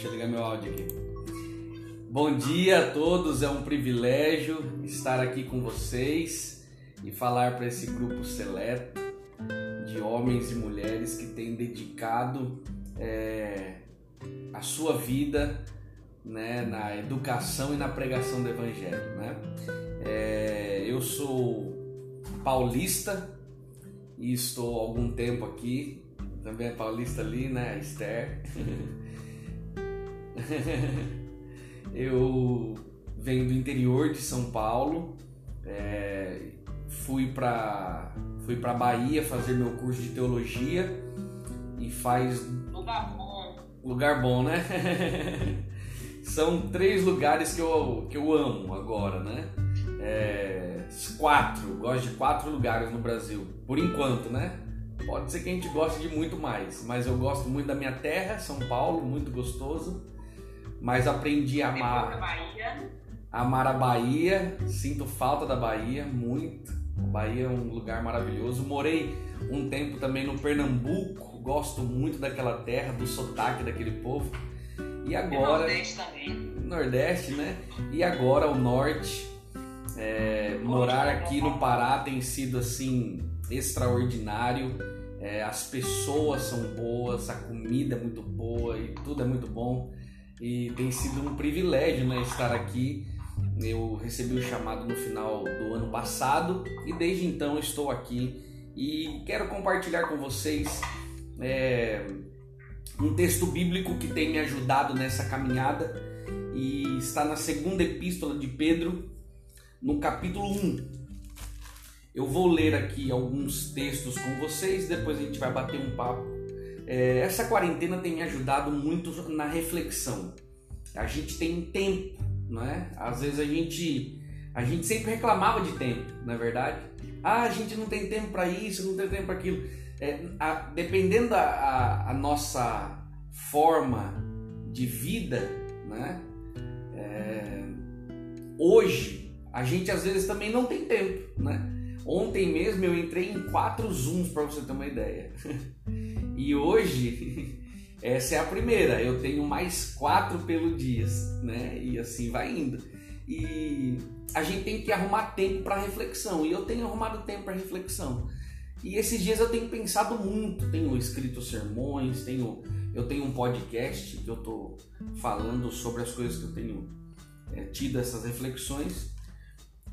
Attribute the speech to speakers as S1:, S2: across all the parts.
S1: Deixa eu ligar meu áudio aqui. Bom dia a todos, é um privilégio estar aqui com vocês e falar para esse grupo seleto de homens e mulheres que têm dedicado é, a sua vida né, na educação e na pregação do Evangelho. Né? É, eu sou paulista e estou há algum tempo aqui. Também é paulista ali, né? Esther. eu venho do interior de São Paulo. É, fui para fui para Bahia fazer meu curso de teologia e faz
S2: lugar bom.
S1: Lugar bom né? São três lugares que eu, que eu amo agora né? É, quatro gosto de quatro lugares no Brasil por enquanto né? Pode ser que a gente goste de muito mais mas eu gosto muito da minha terra São Paulo muito gostoso mas aprendi a amar
S2: Bahia.
S1: amar a Bahia sinto falta da Bahia muito a Bahia é um lugar maravilhoso. Morei um tempo também no Pernambuco, gosto muito daquela terra, do sotaque daquele povo. E agora.
S2: Nordeste também.
S1: Nordeste, né? E agora o norte. É, morar aqui no Pará tem sido assim extraordinário. É, as pessoas são boas, a comida é muito boa e tudo é muito bom. E tem sido um privilégio né, estar aqui eu recebi o chamado no final do ano passado e desde então estou aqui e quero compartilhar com vocês é, um texto bíblico que tem me ajudado nessa caminhada e está na segunda epístola de Pedro, no capítulo 1. Eu vou ler aqui alguns textos com vocês, depois a gente vai bater um papo. É, essa quarentena tem me ajudado muito na reflexão. A gente tem tempo não é? Às vezes a gente a gente sempre reclamava de tempo, na é verdade. Ah, a gente não tem tempo para isso, não tem tempo para aquilo. É, a, dependendo da a, a nossa forma de vida, né? É, hoje a gente às vezes também não tem tempo, né? Ontem mesmo eu entrei em quatro zooms para você ter uma ideia. e hoje essa é a primeira. Eu tenho mais quatro pelo dia, né? E assim vai indo. E a gente tem que arrumar tempo para reflexão. E eu tenho arrumado tempo para reflexão. E esses dias eu tenho pensado muito. Tenho escrito sermões, tenho eu tenho um podcast que eu tô falando sobre as coisas que eu tenho é, tido essas reflexões.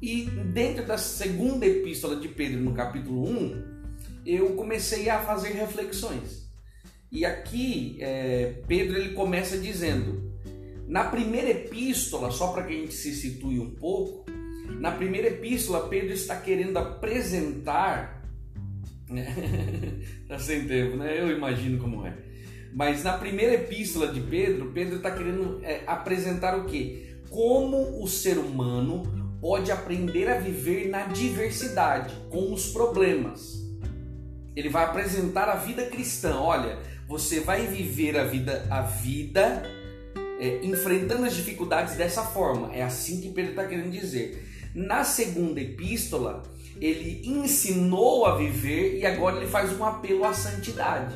S1: E dentro da segunda epístola de Pedro, no capítulo 1, eu comecei a fazer reflexões. E aqui é, Pedro ele começa dizendo, na primeira epístola, só para que a gente se situe um pouco, na primeira epístola Pedro está querendo apresentar, né? tá sem tempo, né? Eu imagino como é. Mas na primeira epístola de Pedro, Pedro está querendo é, apresentar o que? Como o ser humano pode aprender a viver na diversidade, com os problemas. Ele vai apresentar a vida cristã. Olha, você vai viver a vida, a vida é, enfrentando as dificuldades dessa forma. É assim que Pedro está querendo dizer. Na segunda epístola, ele ensinou a viver e agora ele faz um apelo à santidade.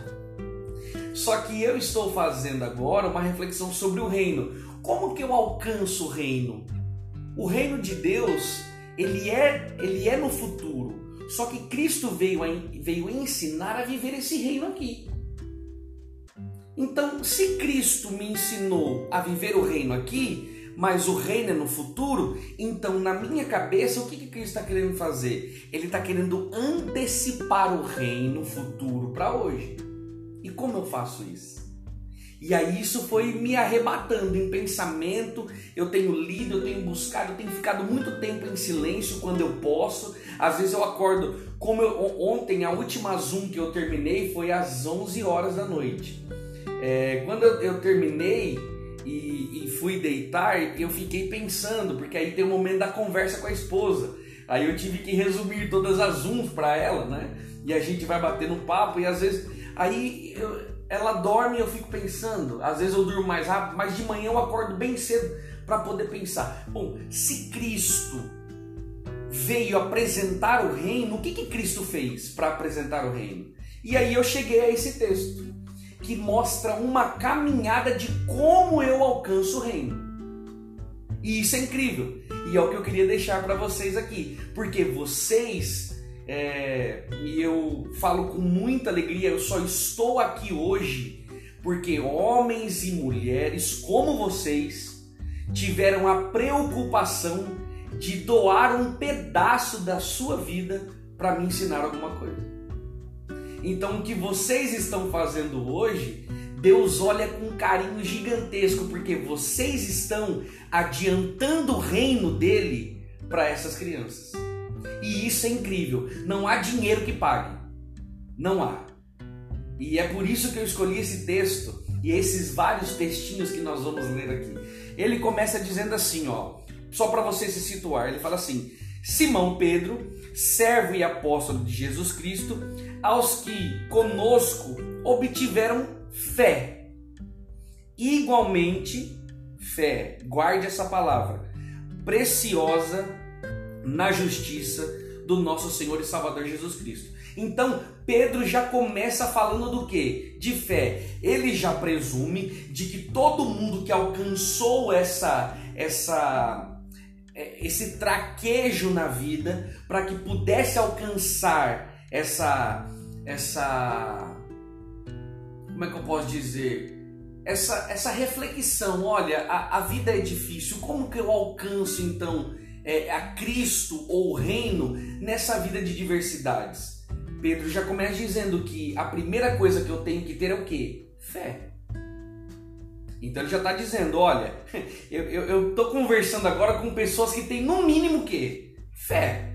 S1: Só que eu estou fazendo agora uma reflexão sobre o reino. Como que eu alcanço o reino? O reino de Deus, ele é, ele é no futuro. Só que Cristo veio, veio ensinar a viver esse reino aqui. Então, se Cristo me ensinou a viver o reino aqui, mas o reino é no futuro, então na minha cabeça o que, que Cristo está querendo fazer? Ele está querendo antecipar o reino futuro para hoje. E como eu faço isso? E aí isso foi me arrebatando em pensamento. Eu tenho lido, eu tenho buscado, eu tenho ficado muito tempo em silêncio quando eu posso. Às vezes eu acordo, como eu, ontem a última Zoom que eu terminei foi às 11 horas da noite. É, quando eu, eu terminei e, e, fui deitar, eu fiquei pensando, porque aí tem o momento da conversa com a esposa. Aí eu tive que resumir todas as Zooms para ela, né? E a gente vai batendo papo e às vezes aí eu, ela dorme e eu fico pensando. Às vezes eu durmo mais rápido, mas de manhã eu acordo bem cedo para poder pensar. Bom, se Cristo veio apresentar o reino, o que, que Cristo fez para apresentar o reino? E aí eu cheguei a esse texto que mostra uma caminhada de como eu alcanço o reino. E isso é incrível. E é o que eu queria deixar para vocês aqui, porque vocês é, e eu falo com muita alegria, eu só estou aqui hoje porque homens e mulheres como vocês tiveram a preocupação de doar um pedaço da sua vida para me ensinar alguma coisa. Então, o que vocês estão fazendo hoje, Deus olha com carinho gigantesco, porque vocês estão adiantando o reino dele para essas crianças. E isso é incrível. Não há dinheiro que pague. Não há. E é por isso que eu escolhi esse texto e esses vários textinhos que nós vamos ler aqui. Ele começa dizendo assim, ó, só para você se situar, ele fala assim: Simão Pedro, servo e apóstolo de Jesus Cristo, aos que conosco obtiveram fé. Igualmente, fé, guarde essa palavra, preciosa na justiça do nosso Senhor e Salvador Jesus Cristo. Então, Pedro já começa falando do que? De fé. Ele já presume de que todo mundo que alcançou essa essa esse traquejo na vida para que pudesse alcançar essa essa como é que eu posso dizer? Essa, essa reflexão, olha, a, a vida é difícil, como que eu alcanço então é, a Cristo ou o reino nessa vida de diversidades? Pedro já começa dizendo que a primeira coisa que eu tenho que ter é o que? Fé. Então ele já está dizendo, olha, eu estou conversando agora com pessoas que têm no mínimo o quê? Fé.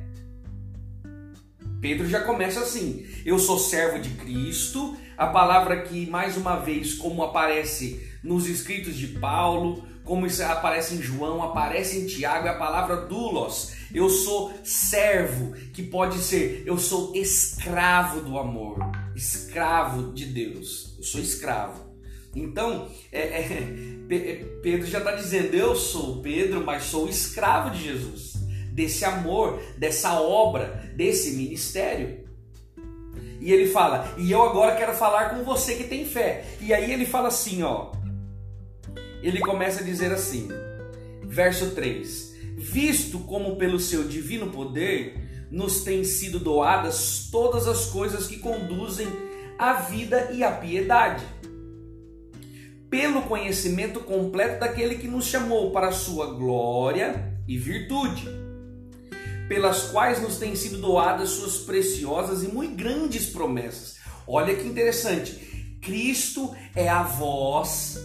S1: Pedro já começa assim: eu sou servo de Cristo, a palavra que mais uma vez, como aparece nos escritos de Paulo, como aparece em João, aparece em Tiago, é a palavra doulos. Eu sou servo, que pode ser, eu sou escravo do amor, escravo de Deus. Eu sou escravo. Então, é, é, Pedro já está dizendo: eu sou Pedro, mas sou escravo de Jesus, desse amor, dessa obra, desse ministério. E ele fala: e eu agora quero falar com você que tem fé. E aí ele fala assim, ó ele começa a dizer assim, verso 3: Visto como pelo seu divino poder nos têm sido doadas todas as coisas que conduzem à vida e à piedade, pelo conhecimento completo daquele que nos chamou para a sua glória e virtude, pelas quais nos têm sido doadas suas preciosas e muito grandes promessas. Olha que interessante. Cristo é a voz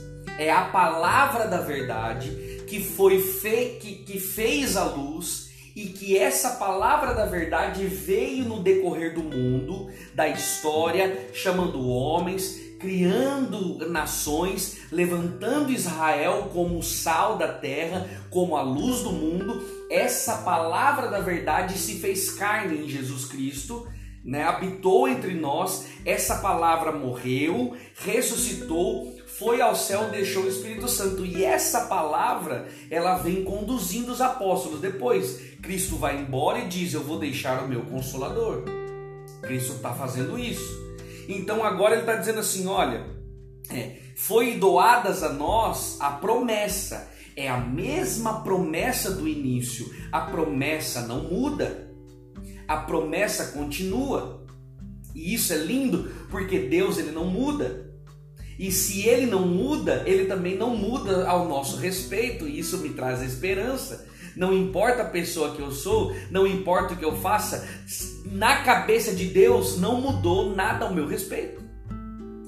S1: é a palavra da verdade que foi fe... que, que fez a luz e que essa palavra da verdade veio no decorrer do mundo, da história, chamando homens, criando nações, levantando Israel como o sal da terra, como a luz do mundo. Essa palavra da verdade se fez carne em Jesus Cristo. Né, habitou entre nós, essa palavra morreu, ressuscitou, foi ao céu, deixou o Espírito Santo. E essa palavra, ela vem conduzindo os apóstolos. Depois, Cristo vai embora e diz: Eu vou deixar o meu consolador. Cristo está fazendo isso. Então agora ele está dizendo assim: Olha, é, foi doadas a nós a promessa. É a mesma promessa do início. A promessa não muda. A promessa continua. E isso é lindo porque Deus ele não muda. E se ele não muda, ele também não muda ao nosso respeito, e isso me traz esperança. Não importa a pessoa que eu sou, não importa o que eu faça, na cabeça de Deus não mudou nada ao meu respeito.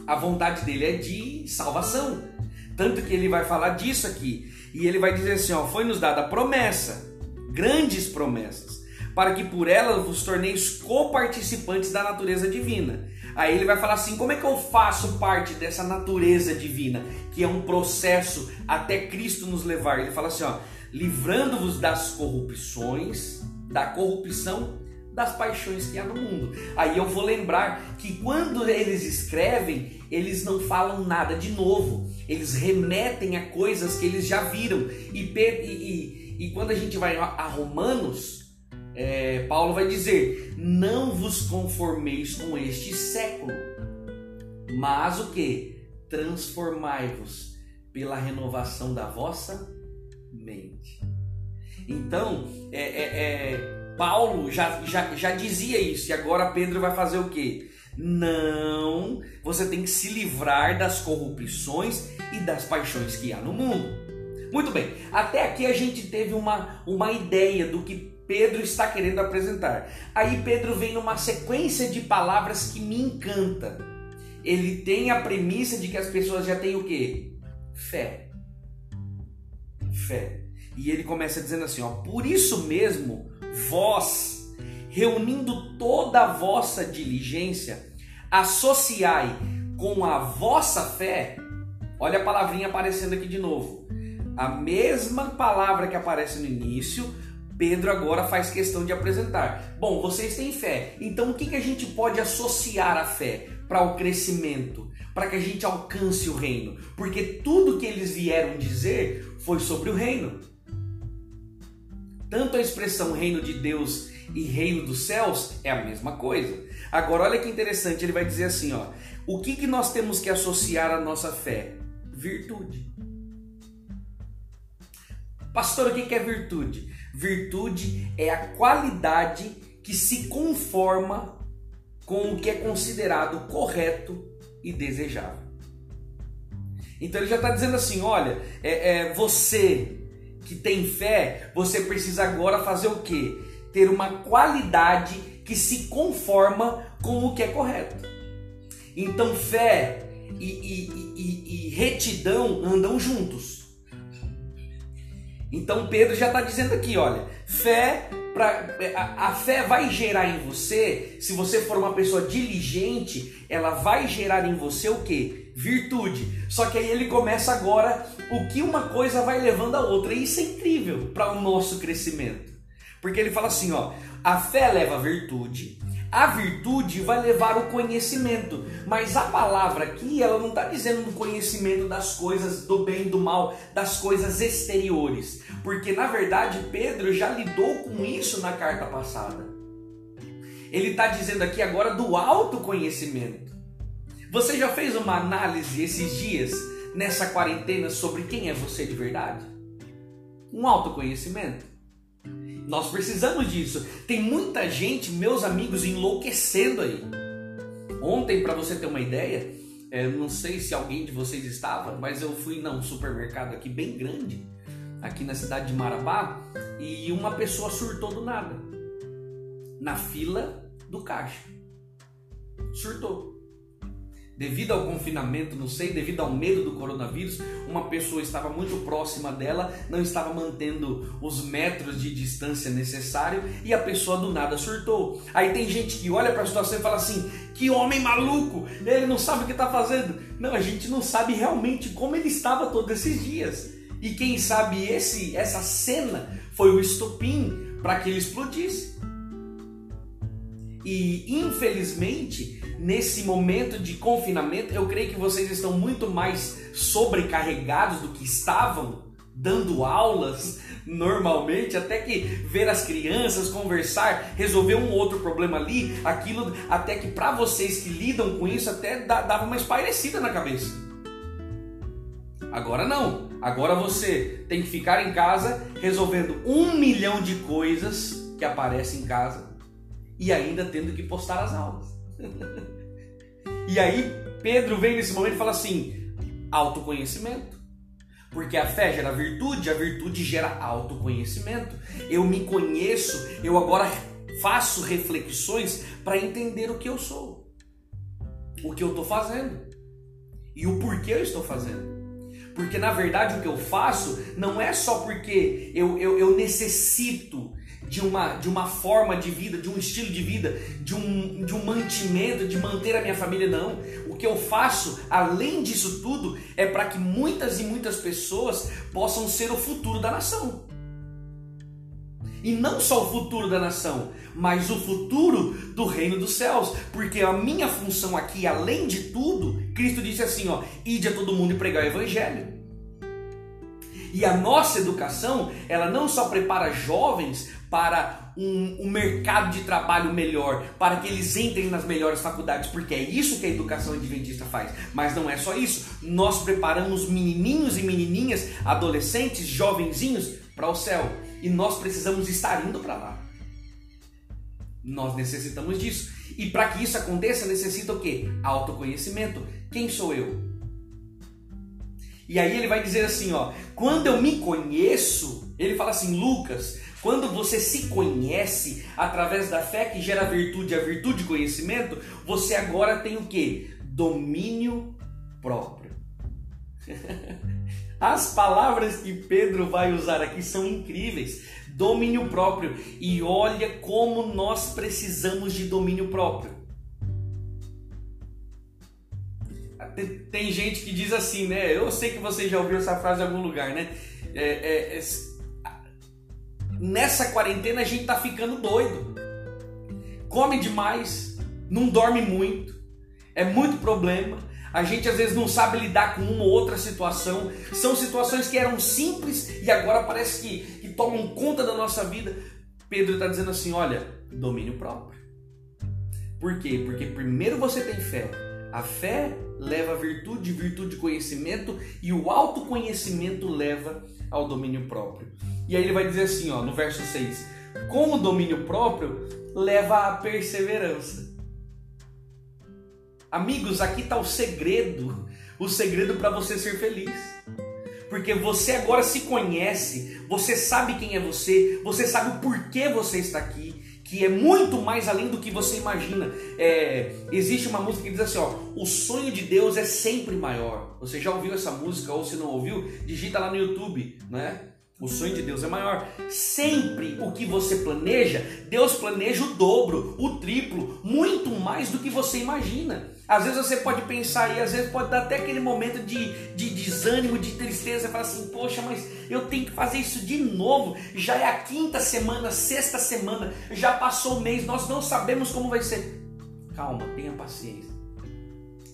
S1: A vontade dele é de salvação. Tanto que ele vai falar disso aqui. E ele vai dizer assim: ó, foi nos dada promessa, grandes promessas, para que por elas vos torneis coparticipantes da natureza divina. Aí ele vai falar assim: como é que eu faço parte dessa natureza divina, que é um processo até Cristo nos levar? Ele fala assim: ó, livrando-vos das corrupções, da corrupção das paixões que há no mundo. Aí eu vou lembrar que quando eles escrevem, eles não falam nada de novo, eles remetem a coisas que eles já viram. E, e, e, e quando a gente vai a Romanos, é, Paulo vai dizer: Não vos conformeis com este século, mas o que? Transformai-vos pela renovação da vossa mente. Então, é, é, é, Paulo já, já, já dizia isso, e agora Pedro vai fazer o que? Não, você tem que se livrar das corrupções e das paixões que há no mundo. Muito bem, até aqui a gente teve uma, uma ideia do que Pedro está querendo apresentar. Aí Pedro vem numa sequência de palavras que me encanta. Ele tem a premissa de que as pessoas já têm o quê? Fé. Fé. E ele começa dizendo assim, ó, por isso mesmo, vós, reunindo toda a vossa diligência, associai com a vossa fé, olha a palavrinha aparecendo aqui de novo. A mesma palavra que aparece no início, Pedro agora faz questão de apresentar. Bom, vocês têm fé, então o que, que a gente pode associar à fé para o crescimento, para que a gente alcance o reino? Porque tudo que eles vieram dizer foi sobre o reino. Tanto a expressão reino de Deus e reino dos céus é a mesma coisa. Agora, olha que interessante, ele vai dizer assim: ó, o que, que nós temos que associar à nossa fé? Virtude. Pastor, o que, que é virtude? Virtude é a qualidade que se conforma com o que é considerado correto e desejável. Então ele já está dizendo assim: olha, é, é, você que tem fé, você precisa agora fazer o que? Ter uma qualidade que se conforma com o que é correto. Então fé e, e, e, e retidão andam juntos. Então Pedro já está dizendo aqui, olha, fé Pra, a, a, fé vai gerar em você, se você for uma pessoa diligente, ela vai gerar em você o que? Virtude. Só que aí ele começa agora o que uma coisa vai levando a outra. E isso é incrível para o nosso crescimento. Porque ele fala assim, ó, a fé leva virtude, a virtude vai levar o conhecimento, mas a palavra aqui, ela não está dizendo do conhecimento das coisas do bem e do mal, das coisas exteriores, porque na verdade Pedro já lidou com isso na carta passada. Ele está dizendo aqui agora do autoconhecimento. Você já fez uma análise esses dias, nessa quarentena, sobre quem é você de verdade? Um autoconhecimento? Nós precisamos disso. Tem muita gente, meus amigos, enlouquecendo aí. Ontem, para você ter uma ideia, é, não sei se alguém de vocês estava, mas eu fui num supermercado aqui bem grande, aqui na cidade de Marabá, e uma pessoa surtou do nada na fila do caixa. Surtou devido ao confinamento, não sei, devido ao medo do coronavírus, uma pessoa estava muito próxima dela, não estava mantendo os metros de distância necessário e a pessoa do nada surtou. Aí tem gente que olha para a situação e fala assim: que homem maluco, ele não sabe o que está fazendo. Não, a gente não sabe realmente como ele estava todos esses dias. E quem sabe esse essa cena foi o estopim para que ele explodisse. E infelizmente, nesse momento de confinamento, eu creio que vocês estão muito mais sobrecarregados do que estavam dando aulas normalmente, até que ver as crianças conversar, resolver um outro problema ali, aquilo até que para vocês que lidam com isso até dava uma espairecida na cabeça. Agora não. Agora você tem que ficar em casa resolvendo um milhão de coisas que aparecem em casa e ainda tendo que postar as aulas. e aí Pedro vem nesse momento e fala assim: autoconhecimento. Porque a fé gera virtude, a virtude gera autoconhecimento. Eu me conheço, eu agora faço reflexões para entender o que eu sou, o que eu estou fazendo. e o porquê eu estou fazendo. Porque na verdade o que eu faço não é só porque eu, eu, eu necessito de uma, de uma forma de vida, de um estilo de vida, de um, de um mantimento, de manter a minha família, não. O que eu faço, além disso tudo, é para que muitas e muitas pessoas possam ser o futuro da nação. E não só o futuro da nação, mas o futuro do reino dos céus. Porque a minha função aqui, além de tudo, Cristo disse assim: ó, ide a todo mundo e pregar o evangelho. E a nossa educação, ela não só prepara jovens para um, um, mercado de trabalho melhor, para que eles entrem nas melhores faculdades, porque é isso que a educação adventista faz. Mas não é só isso. Nós preparamos menininhos e menininhas, adolescentes, jovenzinhos para o céu. E nós precisamos estar indo para lá. Nós necessitamos disso. E para que isso aconteça, necessita o quê? Autoconhecimento. Quem sou eu? E aí ele vai dizer assim, ó, quando eu me conheço, ele fala assim, Lucas, quando você se conhece através da fé que gera virtude, a virtude conhecimento, você agora tem o que? Domínio próprio. As palavras que Pedro vai usar aqui são incríveis. Domínio próprio. E olha como nós precisamos de domínio próprio. tem, gente que diz assim, né? Eu sei que você já ouviu essa frase em algum lugar, né? É, é, é, nessa quarentena a gente tá ficando doido. Come demais, não dorme muito, é muito problema. A gente às vezes não sabe lidar com uma ou outra situação. São situações que eram simples e agora parece que, que tomam conta da nossa vida. Pedro está dizendo assim: olha, domínio próprio. Por quê? Porque primeiro você tem fé. A fé leva a virtude, virtude conhecimento e o autoconhecimento leva ao domínio próprio. E aí ele vai dizer assim, ó, no verso 6: com o domínio próprio leva à perseverança. Amigos, aqui está o segredo, o segredo para você ser feliz. Porque você agora se conhece, você sabe quem é você, você sabe o porquê você está aqui, que é muito mais além do que você imagina. É, existe uma música que diz assim: ó, o sonho de Deus é sempre maior. Você já ouviu essa música ou se não ouviu, digita lá no YouTube, né? O sonho de Deus é maior. Sempre o que você planeja, Deus planeja o dobro, o triplo, muito mais do que você imagina. Às vezes você pode pensar e às vezes pode dar até aquele momento de, de desânimo, de tristeza, falar assim, poxa, mas eu tenho que fazer isso de novo. Já é a quinta semana, sexta semana, já passou o mês, nós não sabemos como vai ser. Calma, tenha paciência.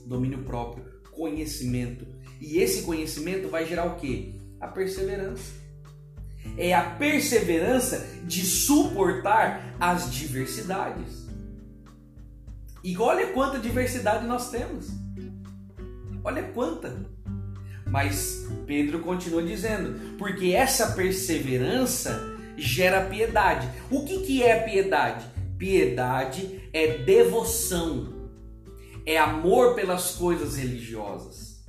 S1: Domínio próprio, conhecimento. E esse conhecimento vai gerar o que? A perseverança. É a perseverança de suportar as diversidades. E olha quanta diversidade nós temos. Olha quanta. Mas Pedro continua dizendo, porque essa perseverança gera piedade. O que, que é piedade? Piedade é devoção, é amor pelas coisas religiosas,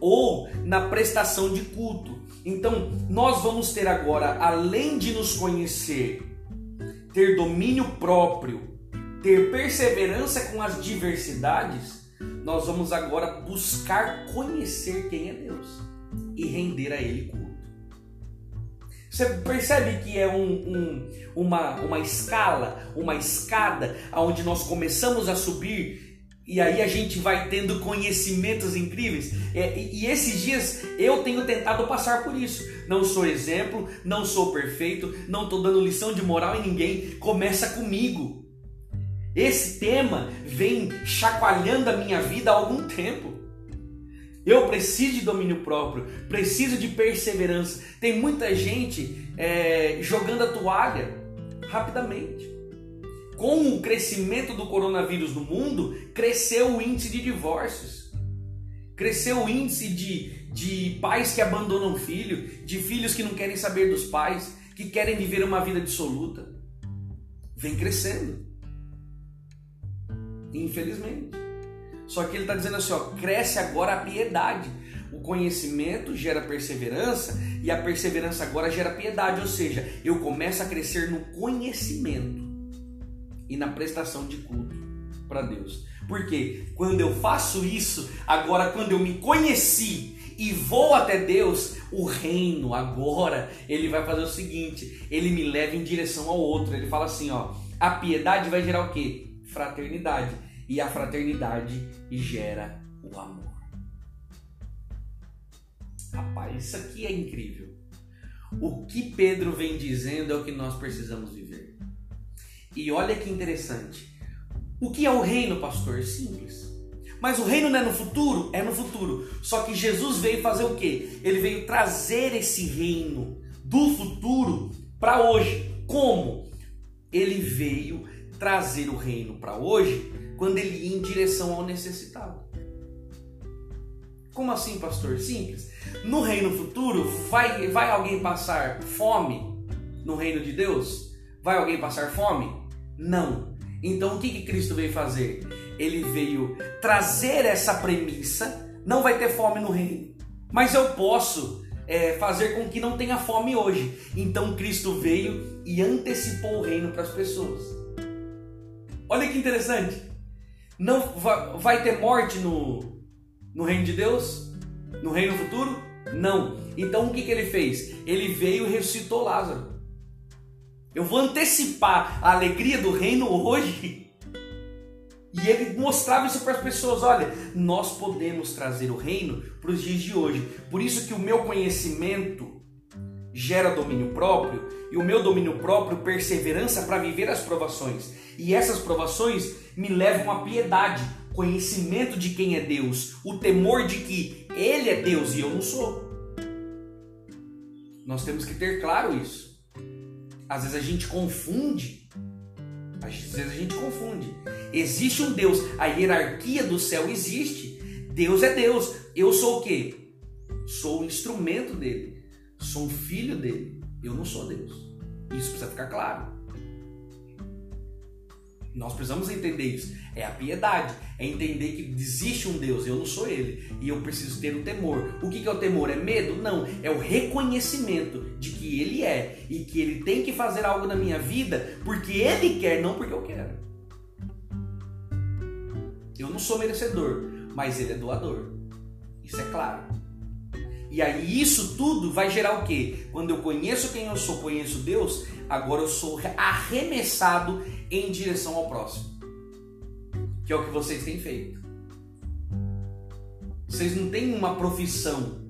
S1: ou na prestação de culto. Então, nós vamos ter agora, além de nos conhecer, ter domínio próprio ter perseverança com as diversidades, nós vamos agora buscar conhecer quem é Deus e render a Ele culto. Você percebe que é um, um, uma, uma escala, uma escada, onde nós começamos a subir e aí a gente vai tendo conhecimentos incríveis. É, e, esses dias eu tenho tentado passar por isso. Não sou exemplo, não sou perfeito, não estou dando lição de moral em ninguém. Começa comigo. Esse tema vem chacoalhando a minha vida há algum tempo. Eu preciso de domínio próprio, preciso de perseverança. Tem muita gente é, jogando a toalha rapidamente. Com o crescimento do coronavírus no mundo, cresceu o índice de divórcios, cresceu o índice de, de pais que abandonam filho, de filhos que não querem saber dos pais, que querem viver uma vida dissoluta. Vem crescendo. Infelizmente. Só que ele está dizendo assim: ó, cresce agora a piedade. O conhecimento gera perseverança e a perseverança agora gera piedade, ou seja, eu começo a crescer no conhecimento e na prestação de culto para Deus. Porque quando eu faço isso, agora quando eu me conheci e vou até Deus, o reino agora, ele vai fazer o seguinte, ele me leva em direção ao outro. Ele fala assim, ó, a piedade vai gerar o quê? Fraternidade. E a fraternidade gera o amor. Rapaz, isso aqui é incrível. O que Pedro vem dizendo é o que nós precisamos viver. E olha que interessante. O que é o reino, pastor? Simples. Mas o reino não é no futuro? É no futuro. Só que Jesus veio fazer o quê? Ele veio trazer esse reino do futuro para hoje. Como? Ele veio trazer o reino para hoje quando ele ia em direção ao necessitado. Como assim, pastor? Simples. No reino futuro, vai, vai alguém passar fome no reino de Deus? Vai alguém passar fome? Não. Então o que, que Cristo veio fazer? Ele veio trazer essa premissa: não vai ter fome no reino, mas eu posso é, fazer com que não tenha fome hoje. Então Cristo veio e antecipou o reino para as pessoas. Olha que interessante. Não vai ter morte no, no reino de Deus? No reino futuro? Não. Então o que, que ele fez? Ele veio e ressuscitou Lázaro. Eu vou antecipar a alegria do reino hoje. E ele mostrava isso para as pessoas: olha, nós podemos trazer o reino para os dias de hoje. Por isso que o meu conhecimento gera domínio próprio e o meu domínio próprio perseverança para viver as provações. E essas provações me levam à piedade, conhecimento de quem é Deus, o temor de que Ele é Deus e eu não sou. Nós temos que ter claro isso. Às vezes a gente confunde. Às vezes a gente confunde. Existe um Deus, a hierarquia do céu existe. Deus é Deus. Eu sou o quê? Sou o instrumento dele. Sou um filho dele. Eu não sou Deus. Isso precisa ficar claro. Nós precisamos entender isso. É a piedade. É entender que existe um Deus, eu não sou ele. E eu preciso ter o temor. O que é o temor? É medo? Não. É o reconhecimento de que ele é e que ele tem que fazer algo na minha vida porque ele quer, não porque eu quero. Eu não sou merecedor, mas ele é doador. Isso é claro. E aí isso tudo vai gerar o quê? Quando eu conheço quem eu sou, conheço Deus, agora eu sou arremessado em direção ao próximo. Que é o que vocês têm feito. Vocês não têm uma profissão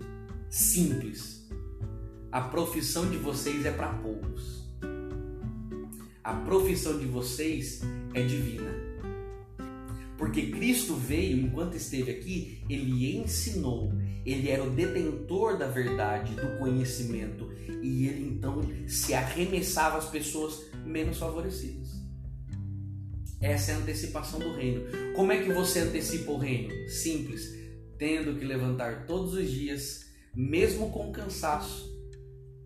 S1: simples. A profissão de vocês é para poucos. A profissão de vocês é divina. Porque Cristo veio, enquanto esteve aqui, ele ensinou, ele era o detentor da verdade, do conhecimento, e ele então se arremessava às pessoas menos favorecidas. Essa é a antecipação do reino. Como é que você antecipa o reino? Simples, tendo que levantar todos os dias, mesmo com cansaço,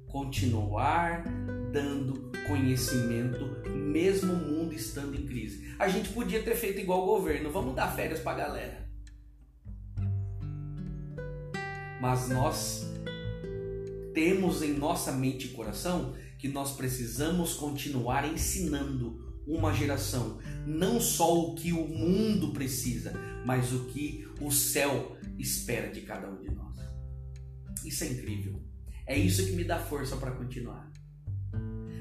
S1: continuar dando conhecimento, mesmo o mundo estando em crise. A gente podia ter feito igual o governo, vamos dar férias para a galera. Mas nós temos em nossa mente e coração que nós precisamos continuar ensinando uma geração não só o que o mundo precisa, mas o que o céu espera de cada um de nós. Isso é incrível. É isso que me dá força para continuar.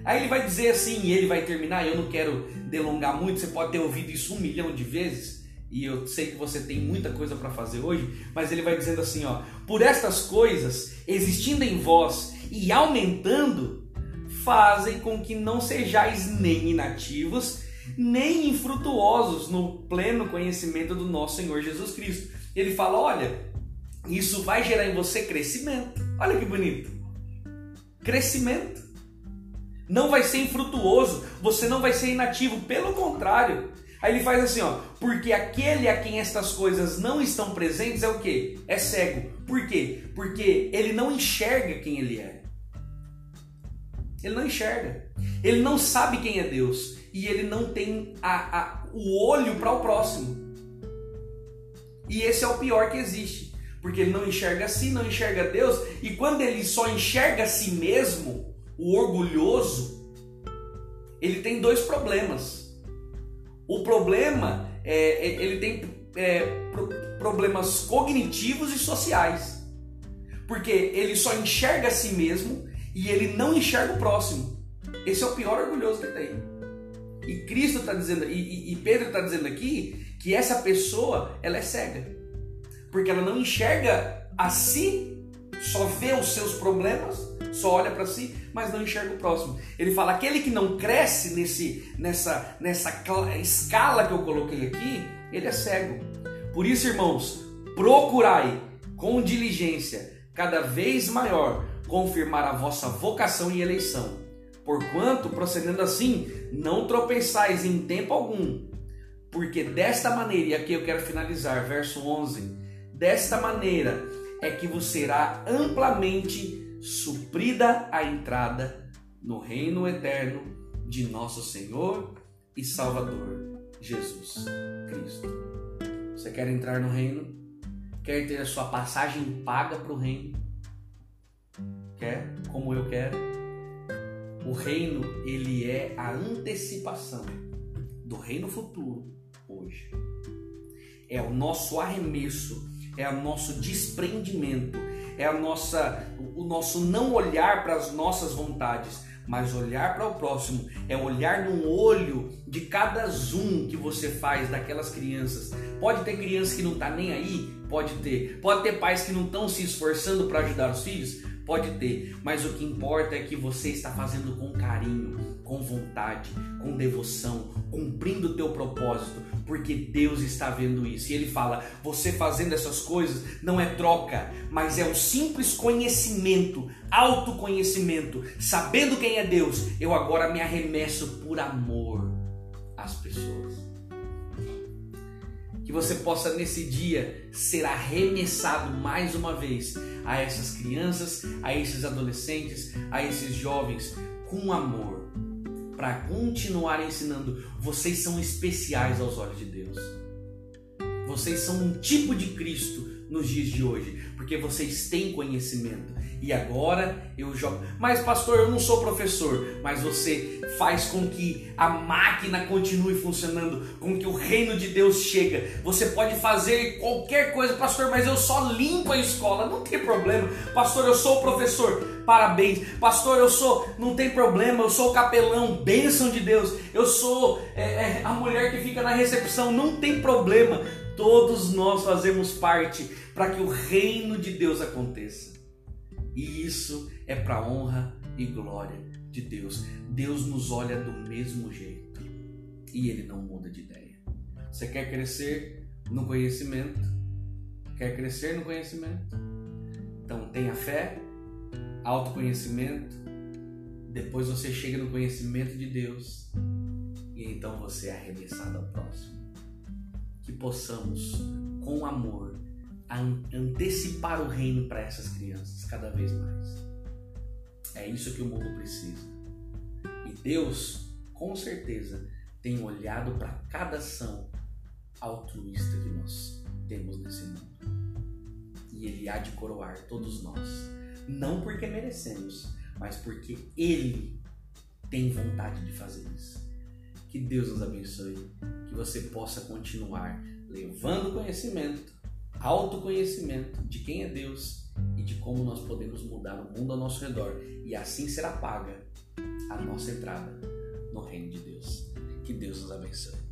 S1: Aí ele vai dizer assim, e ele vai terminar. Eu não quero delongar muito, você pode ter ouvido isso um milhão de vezes, e eu sei que você tem muita coisa para fazer hoje, mas ele vai dizendo assim: ó, por estas coisas existindo em vós e aumentando, fazem com que não sejais nem inativos, nem infrutuosos no pleno conhecimento do nosso Senhor Jesus Cristo. Ele fala: olha, isso vai gerar em você crescimento. Olha que bonito. Crescimento. Não vai ser infrutuoso, você não vai ser inativo, pelo contrário. Aí ele faz assim, ó, porque aquele a quem estas coisas não estão presentes é o que? É cego. Por quê? Porque ele não enxerga quem ele é. Ele não enxerga. Ele não sabe quem é Deus. E ele não tem a, a, o olho para o próximo. E esse é o pior que existe. Porque ele não enxerga a si, não enxerga Deus. E quando ele só enxerga a si mesmo, o orgulhoso, ele tem dois problemas. O problema é, ele tem é, problemas cognitivos e sociais. Porque ele só enxerga a si mesmo e ele não enxerga o próximo. Esse é o pior orgulhoso que tem. E Cristo está dizendo, e, e Pedro está dizendo aqui que essa pessoa ela é cega. Porque ela não enxerga a si, só vê os seus problemas, só olha para si, mas não enxerga o próximo. Ele fala: aquele que não cresce nesse, nessa, nessa escala que eu coloquei aqui, ele é cego. Por isso, irmãos, procurai com diligência, cada vez maior, confirmar a vossa vocação e eleição. Porquanto, procedendo assim, não tropeçais em tempo algum, porque desta maneira, e aqui eu quero finalizar, verso 11: desta maneira é que vos será amplamente suprida a entrada no reino eterno de nosso Senhor e Salvador Jesus Cristo. Você quer entrar no reino? Quer ter a sua passagem paga para o reino? Quer? Como eu quero? O reino, ele é a antecipação do reino futuro hoje. É o nosso arremesso, é o nosso desprendimento, é a nossa, o nosso não olhar para as nossas vontades, mas olhar para o próximo é olhar no olho de cada zoom que você faz daquelas crianças. Pode ter criança que não está nem aí, pode ter. Pode ter pais que não estão se esforçando para ajudar os filhos, pode ter. Mas o que importa é que você está fazendo com carinho, com vontade, com devoção, cumprindo o teu propósito, porque Deus está vendo isso. E ele fala: você fazendo essas coisas não é troca, mas é o simples conhecimento, autoconhecimento, sabendo quem é Deus. Eu agora me arremesso por amor às pessoas. Que você possa nesse dia ser arremessado mais uma vez a essas crianças, a esses adolescentes, a esses jovens com amor para continuar ensinando. Vocês são especiais aos olhos de Deus. Vocês são um tipo de Cristo nos dias de hoje, porque vocês têm conhecimento. E agora eu jogo. Mas, pastor, eu não sou professor. Mas você faz com que a máquina continue funcionando, com que o reino de Deus chega. Você pode fazer qualquer coisa, pastor, mas eu só limpo a escola. Não tem problema. Pastor, eu sou professor. Parabéns. Pastor, eu sou. Não tem problema. Eu sou capelão. Bênção de Deus. Eu sou é, é, a mulher que fica na recepção. Não tem problema. Todos nós fazemos parte para que o reino de Deus aconteça. E isso é para honra e glória de Deus. Deus nos olha do mesmo jeito e ele não muda de ideia. Você quer crescer no conhecimento? Quer crescer no conhecimento? Então tenha fé, autoconhecimento, depois você chega no conhecimento de Deus e então você é arremessado ao próximo que possamos, com amor, antecipar o reino para essas crianças cada vez mais. É isso que o mundo precisa. E Deus, com certeza, tem olhado para cada ação altruísta que nós temos nesse mundo. E Ele há de coroar todos nós. Não porque merecemos, mas porque Ele tem vontade de fazer isso. Que Deus nos abençoe, que você possa continuar levando conhecimento, autoconhecimento de quem é Deus e de como nós podemos mudar o mundo ao nosso redor. E assim será paga a nossa entrada no reino de Deus. Que Deus nos abençoe.